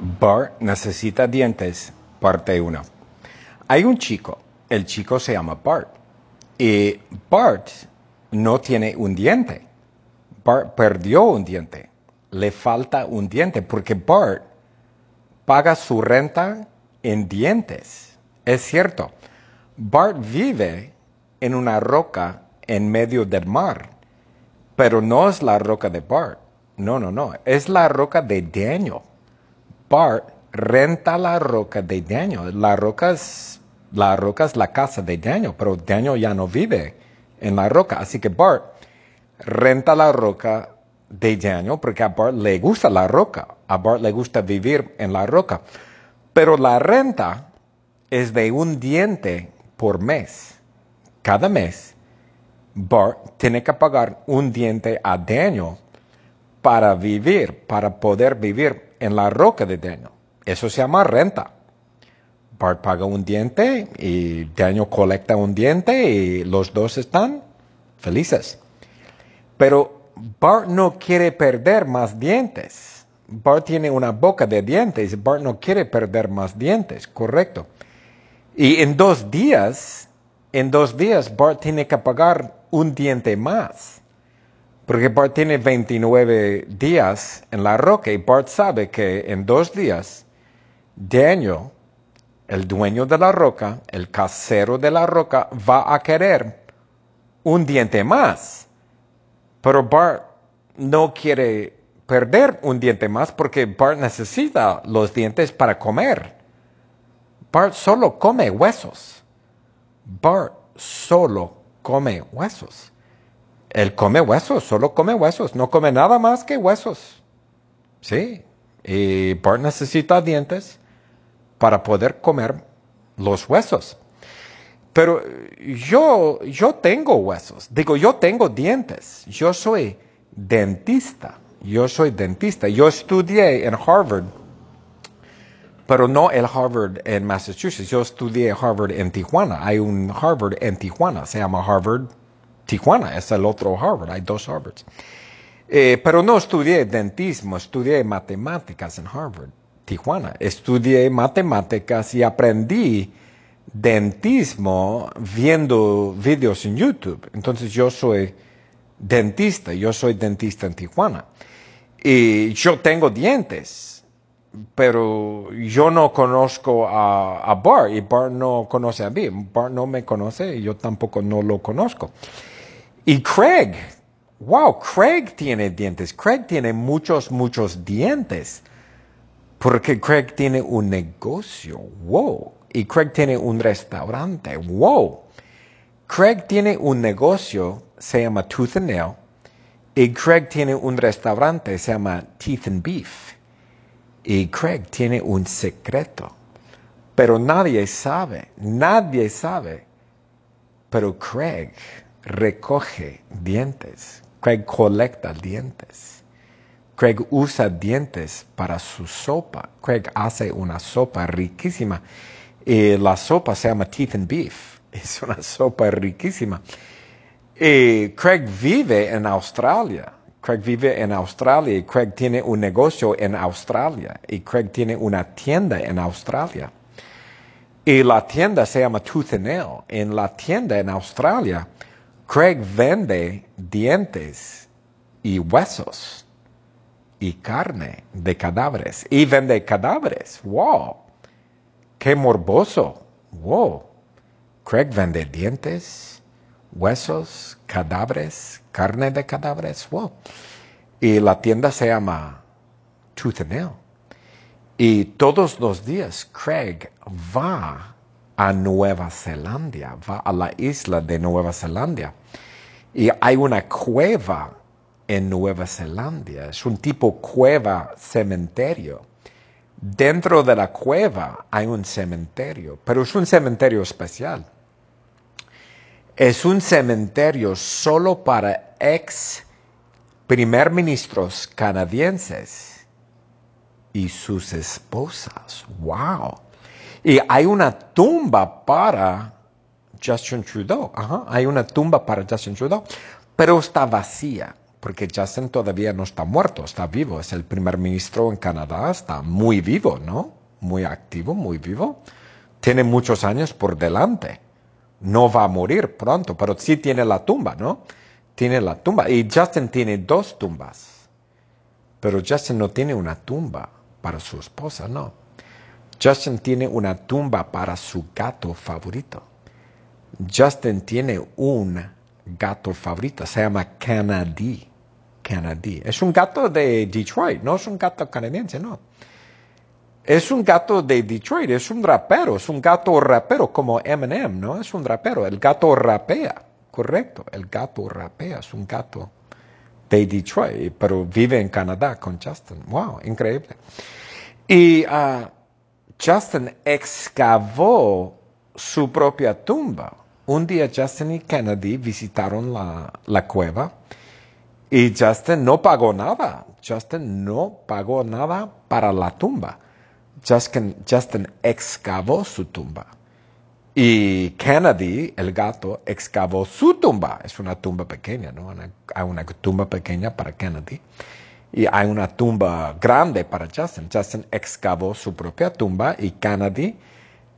Bart necesita dientes, parte 1. Hay un chico, el chico se llama Bart, y Bart no tiene un diente. Bart perdió un diente, le falta un diente, porque Bart paga su renta en dientes. Es cierto, Bart vive en una roca en medio del mar, pero no es la roca de Bart. No, no, no, es la roca de Daniel. Bart renta la roca de Daniel. La roca es la, roca es la casa de Daniel, pero Daniel ya no vive en la roca. Así que Bart renta la roca de Daniel porque a Bart le gusta la roca. A Bart le gusta vivir en la roca. Pero la renta es de un diente por mes. Cada mes, Bart tiene que pagar un diente a Daniel para vivir, para poder vivir en la roca de Daniel. Eso se llama renta. Bart paga un diente y Daniel colecta un diente y los dos están felices. Pero Bart no quiere perder más dientes. Bart tiene una boca de dientes. Bart no quiere perder más dientes, correcto. Y en dos días, en dos días Bart tiene que pagar un diente más. Porque Bart tiene 29 días en la roca y Bart sabe que en dos días Daniel, el dueño de la roca, el casero de la roca, va a querer un diente más. Pero Bart no quiere perder un diente más porque Bart necesita los dientes para comer. Bart solo come huesos. Bart solo come huesos. Él come huesos, solo come huesos, no come nada más que huesos. Sí, y Bart necesita dientes para poder comer los huesos. Pero yo, yo tengo huesos, digo, yo tengo dientes, yo soy dentista, yo soy dentista, yo estudié en Harvard, pero no el Harvard en Massachusetts, yo estudié Harvard en Tijuana, hay un Harvard en Tijuana, se llama Harvard Tijuana, es el otro Harvard, hay dos Harvards. Eh, pero no estudié dentismo, estudié matemáticas en Harvard, Tijuana. Estudié matemáticas y aprendí dentismo viendo videos en YouTube. Entonces yo soy dentista, yo soy dentista en Tijuana. Y yo tengo dientes, pero yo no conozco a, a Bart y Bart no conoce a mí. Bart no me conoce y yo tampoco no lo conozco. Y Craig, wow, Craig tiene dientes. Craig tiene muchos, muchos dientes. Porque Craig tiene un negocio, wow. Y Craig tiene un restaurante, wow. Craig tiene un negocio, se llama Tooth and Nail. Y Craig tiene un restaurante, se llama Teeth and Beef. Y Craig tiene un secreto. Pero nadie sabe, nadie sabe. Pero Craig recoge dientes. Craig colecta dientes. Craig usa dientes para su sopa. Craig hace una sopa riquísima. Y la sopa se llama Teeth and Beef. Es una sopa riquísima. Y Craig vive en Australia. Craig vive en Australia y Craig tiene un negocio en Australia y Craig tiene una tienda en Australia. Y la tienda se llama Tooth and Nail. En la tienda en Australia, Craig vende dientes y huesos y carne de cadáveres y vende cadáveres. ¡Wow! ¡Qué morboso! ¡Wow! Craig vende dientes, huesos, cadáveres, carne de cadáveres. ¡Wow! Y la tienda se llama Tooth and Nail. Y todos los días Craig va a Nueva Zelanda, va a la isla de Nueva Zelanda. Y hay una cueva en Nueva Zelanda, es un tipo cueva cementerio. Dentro de la cueva hay un cementerio, pero es un cementerio especial. Es un cementerio solo para ex primer ministros canadienses y sus esposas. ¡Wow! Y hay una tumba para Justin Trudeau. Hay una tumba para Justin Trudeau, pero está vacía. porque Justin todavía no está muerto, está vivo. Es el primer ministro en Canadá, está muy vivo, ¿no? Muy activo, muy vivo. Tiene muchos años por delante. No va a morir pronto, pero sí tiene la tumba, ¿no? Tiene la tumba. Y Justin tiene dos tumbas. Pero Justin no tiene una tumba para su esposa, no. Justin tiene una tumba para su gato favorito. Justin tiene un gato favorito, se llama Canadí. Canadí. Es un gato de Detroit, no es un gato canadiense, no. Es un gato de Detroit, es un rapero, es un gato rapero como Eminem, ¿no? Es un rapero. El gato rapea, correcto. El gato rapea, es un gato de Detroit, pero vive en Canadá con Justin. Wow, increíble. Y ah, Justin excavó su propia tumba. Un día Justin y Kennedy visitaron la, la cueva y Justin no pagó nada. Justin no pagó nada para la tumba. Justin, Justin excavó su tumba. Y Kennedy, el gato, excavó su tumba. Es una tumba pequeña, ¿no? hay una tumba pequeña para Kennedy. Y hay una tumba grande para Justin. Justin excavó su propia tumba y Kennedy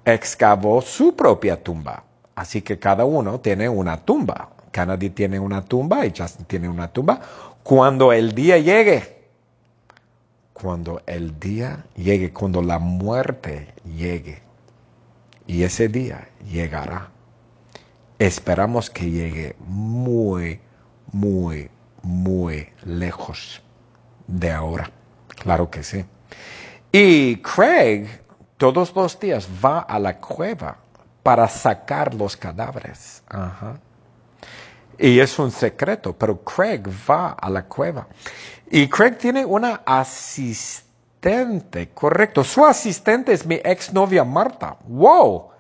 excavó su propia tumba. Así que cada uno tiene una tumba. Kennedy tiene una tumba y Justin tiene una tumba. Cuando el día llegue, cuando el día llegue, cuando la muerte llegue, y ese día llegará. Esperamos que llegue muy, muy, muy lejos de ahora. Claro que sí. Y Craig todos los días va a la cueva para sacar los cadáveres. Y es un secreto, pero Craig va a la cueva. Y Craig tiene una asistente, correcto. Su asistente es mi exnovia Marta. ¡Wow!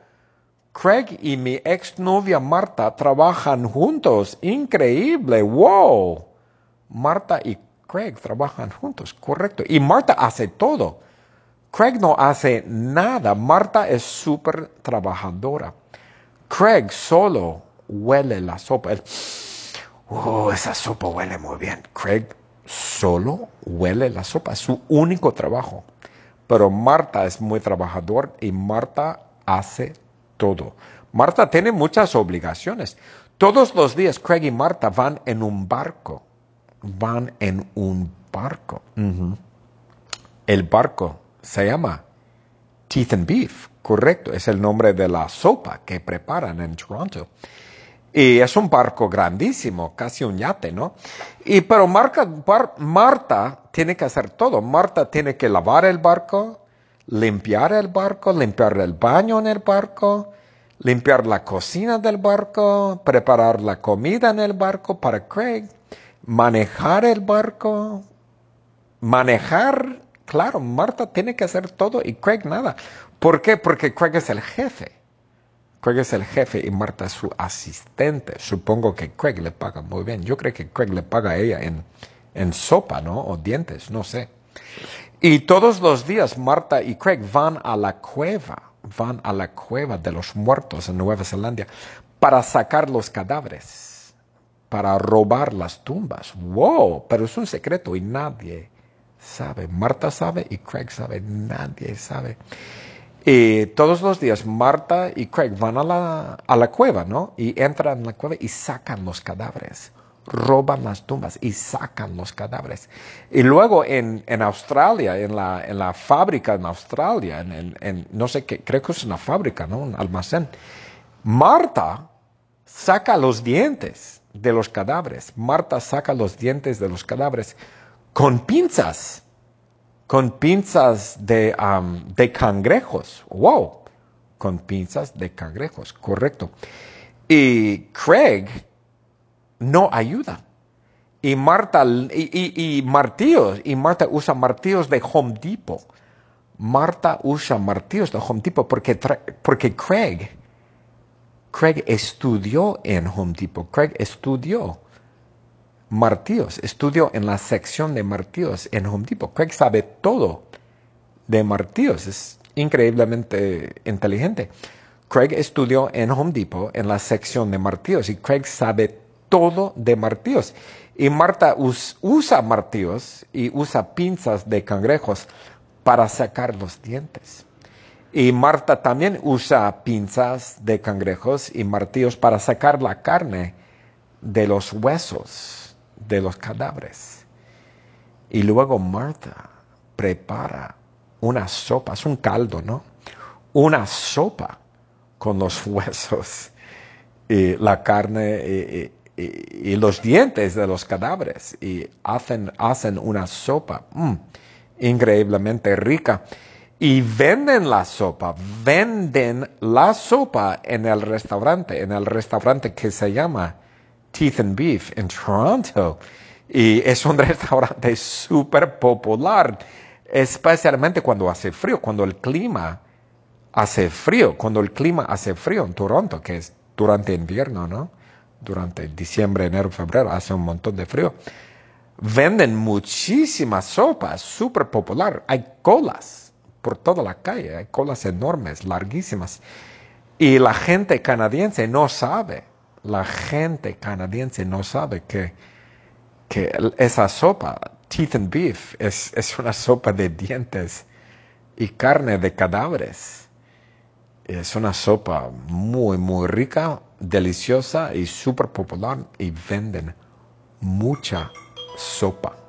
Craig y mi exnovia Marta trabajan juntos. Increíble. ¡Wow! Marta y Craig trabajan juntos, correcto. Y Marta hace todo. Craig no hace nada. Marta es súper trabajadora. Craig solo huele la sopa. oh, esa sopa huele muy bien. Craig solo huele la sopa. Es su único trabajo. Pero Marta es muy trabajador y Marta hace todo. Marta tiene muchas obligaciones. Todos los días Craig y Marta van en un barco van en un barco. El barco se llama Teeth and Beef, correcto, es el nombre de la sopa que preparan en Toronto. Y es un barco grandísimo, casi un yate, ¿no? Y pero Marta tiene que hacer todo. Marta tiene que lavar el barco, limpiar el barco, limpiar el baño en el barco, limpiar la cocina del barco, preparar la comida en el barco para Craig manejar el barco, manejar, claro, Marta tiene que hacer todo y Craig nada. ¿Por qué? Porque Craig es el jefe. Craig es el jefe y Marta es su asistente. Supongo que Craig le paga muy bien. Yo creo que Craig le paga a ella en, en sopa, ¿no? O dientes, no sé. Y todos los días Marta y Craig van a la cueva, van a la cueva de los muertos en Nueva Zelanda para sacar los cadáveres para robar las tumbas. ¡Wow! Pero es un secreto y nadie sabe. Marta sabe y Craig sabe. Nadie sabe. Y todos los días Marta y Craig van a la, a la cueva, ¿no? Y entran en la cueva y sacan los cadáveres. Roban las tumbas y sacan los cadáveres. Y luego en, en Australia, en la, en la fábrica en Australia, en, en, no sé qué, creo que es una fábrica, ¿no? Un almacén. Marta saca los dientes de los cadáveres. Marta saca los dientes de los cadáveres con pinzas, con pinzas de, de cangrejos. ¡Wow! Con pinzas de cangrejos, correcto. Y Craig no ayuda. Y Marta, y, y, martillos, y Marta usa martillos de Home Depot. Marta usa martillos de Home Depot porque, porque Craig Craig estudió en Home Depot. Craig estudió martillos, estudió en la sección de martillos en Home Depot. Craig sabe todo de martillos, es increíblemente inteligente. Craig estudió en Home Depot en la sección de martillos y Craig sabe todo de martillos. Y Marta usa martillos y usa pinzas de cangrejos para sacar los dientes. Y Marta también usa pinzas de cangrejos y martillos para sacar la carne de los huesos de los cadáveres. Y luego Marta prepara una sopa, es un caldo, ¿no? Una sopa con los huesos y la carne y, los dientes de los cadáveres y hacen, hacen una sopa mm, increíblemente rica y venden la sopa, venden la sopa en el restaurante, en el restaurante que se llama Teeth and Beef en Toronto. Y es un restaurante súper popular, especialmente cuando hace frío, cuando el clima hace frío, cuando el clima hace frío en Toronto, que es durante invierno, ¿no? Durante diciembre, enero, febrero, hace un montón de frío. Venden muchísimas sopas, súper popular. Hay colas por toda la calle, hay colas enormes, larguísimas. Y la gente canadiense no sabe, la gente canadiense no sabe que, que esa sopa, teeth and beef, es, es una sopa de dientes y carne de cadáveres. Es una sopa muy, muy rica, deliciosa y súper popular y venden mucha sopa.